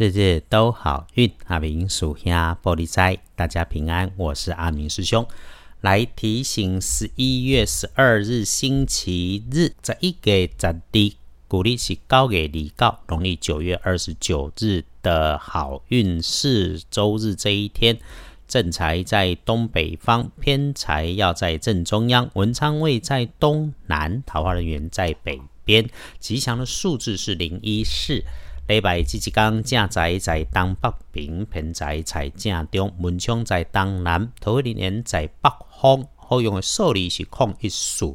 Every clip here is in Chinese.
日日都好运，阿明属下玻璃斋，大家平安。我是阿明师兄，来提醒十一月十二日星期日，这一个十地，古历是高给离告，农历九月二十九日的好运是周日这一天。正财在东北方，偏财要在正中央，文昌位在东南，桃花人员在北边。吉祥的数字是零一四。礼拜即一天，正财在东北平平财在正中，文昌在东南，桃花人在北方。好用的数字是空一数。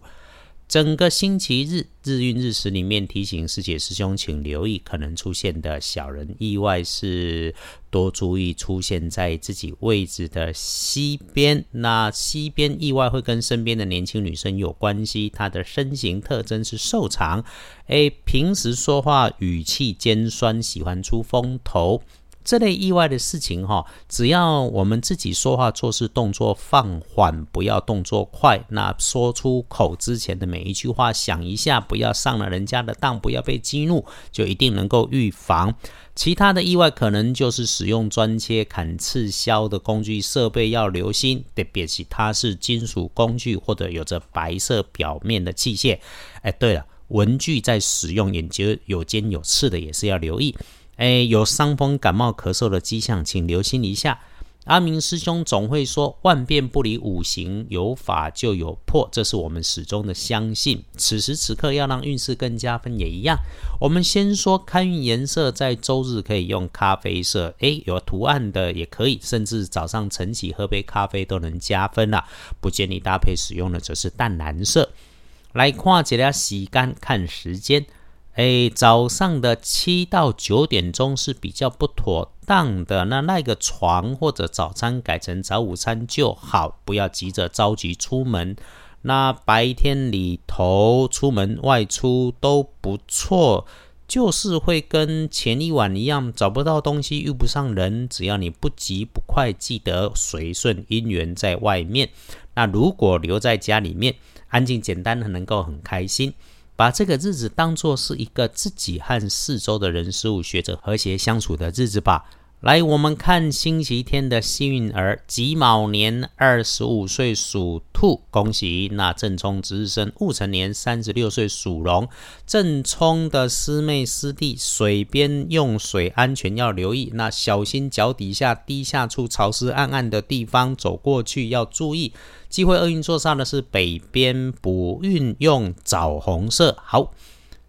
整个星期日日运日时里面提醒师姐师兄，请留意可能出现的小人意外，是多注意出现在自己位置的西边。那西边意外会跟身边的年轻女生有关系。她的身形特征是瘦长，诶，平时说话语气尖酸，喜欢出风头。这类意外的事情，哈，只要我们自己说话做事动作放缓，不要动作快，那说出口之前的每一句话想一下，不要上了人家的当，不要被激怒，就一定能够预防。其他的意外可能就是使用钻切、砍、刺、削的工具设备要留心，特别是它是金属工具或者有着白色表面的器械。哎，对了，文具在使用眼睛有尖有刺的也是要留意。哎，有伤风、感冒、咳嗽的迹象，请留心一下。阿明师兄总会说：“万变不离五行，有法就有破。”这是我们始终的相信。此时此刻要让运势更加分也一样。我们先说开运颜色，在周日可以用咖啡色，哎，有图案的也可以，甚至早上晨起喝杯咖啡都能加分了。不建议搭配使用的则是淡蓝色。来看起来洗干看时间。哎，早上的七到九点钟是比较不妥当的。那那个床或者早餐改成早午餐就好，不要急着着急出门。那白天里头出门外出都不错，就是会跟前一晚一样，找不到东西，遇不上人。只要你不急不快，记得随顺因缘在外面。那如果留在家里面，安静简单的，能够很开心。把这个日子当做是一个自己和四周的人事物学着和谐相处的日子吧。来，我们看星期天的幸运儿，己卯年二十五岁属兔，恭喜！那正冲值日生戊辰年三十六岁属龙，正冲的师妹师弟，水边用水安全要留意，那小心脚底下低下处潮湿暗暗的地方走过去要注意。机会厄运座上的是北边补运用枣红色。好，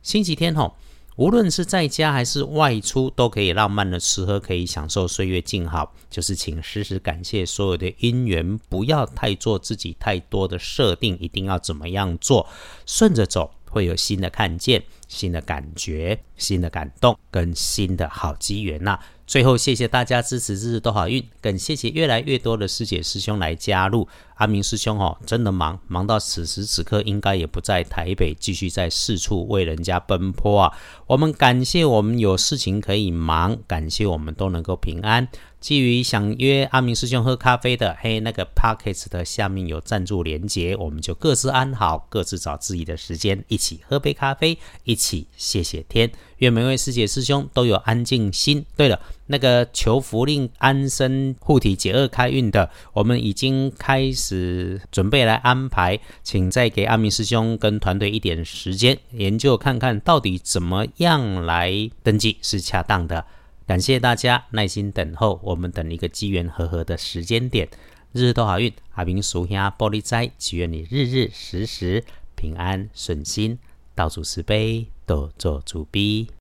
星期天吼。无论是在家还是外出，都可以浪漫的吃喝，可以享受岁月静好。就是请时时感谢所有的因缘，不要太做自己太多的设定，一定要怎么样做，顺着走，会有新的看见、新的感觉、新的感动跟新的好机缘呐。最后，谢谢大家支持，日日都好运。更谢谢越来越多的师姐师兄来加入。阿明师兄哦，真的忙，忙到此时此刻应该也不在台北，继续在四处为人家奔波啊。我们感谢我们有事情可以忙，感谢我们都能够平安。基于想约阿明师兄喝咖啡的，嘿，那个 pockets 的下面有赞助连接，我们就各自安好，各自找自己的时间，一起喝杯咖啡，一起谢谢天。愿每位师姐师兄都有安静心。对了，那个求福令安身护体解厄开运的，我们已经开始准备来安排，请再给阿明师兄跟团队一点时间研究看看到底怎么样来登记是恰当的。感谢大家耐心等候，我们等一个机缘和合的时间点，日日都好运。阿明属下玻璃斋，祈愿你日日时时平安顺心，到处慈悲，多做主逼。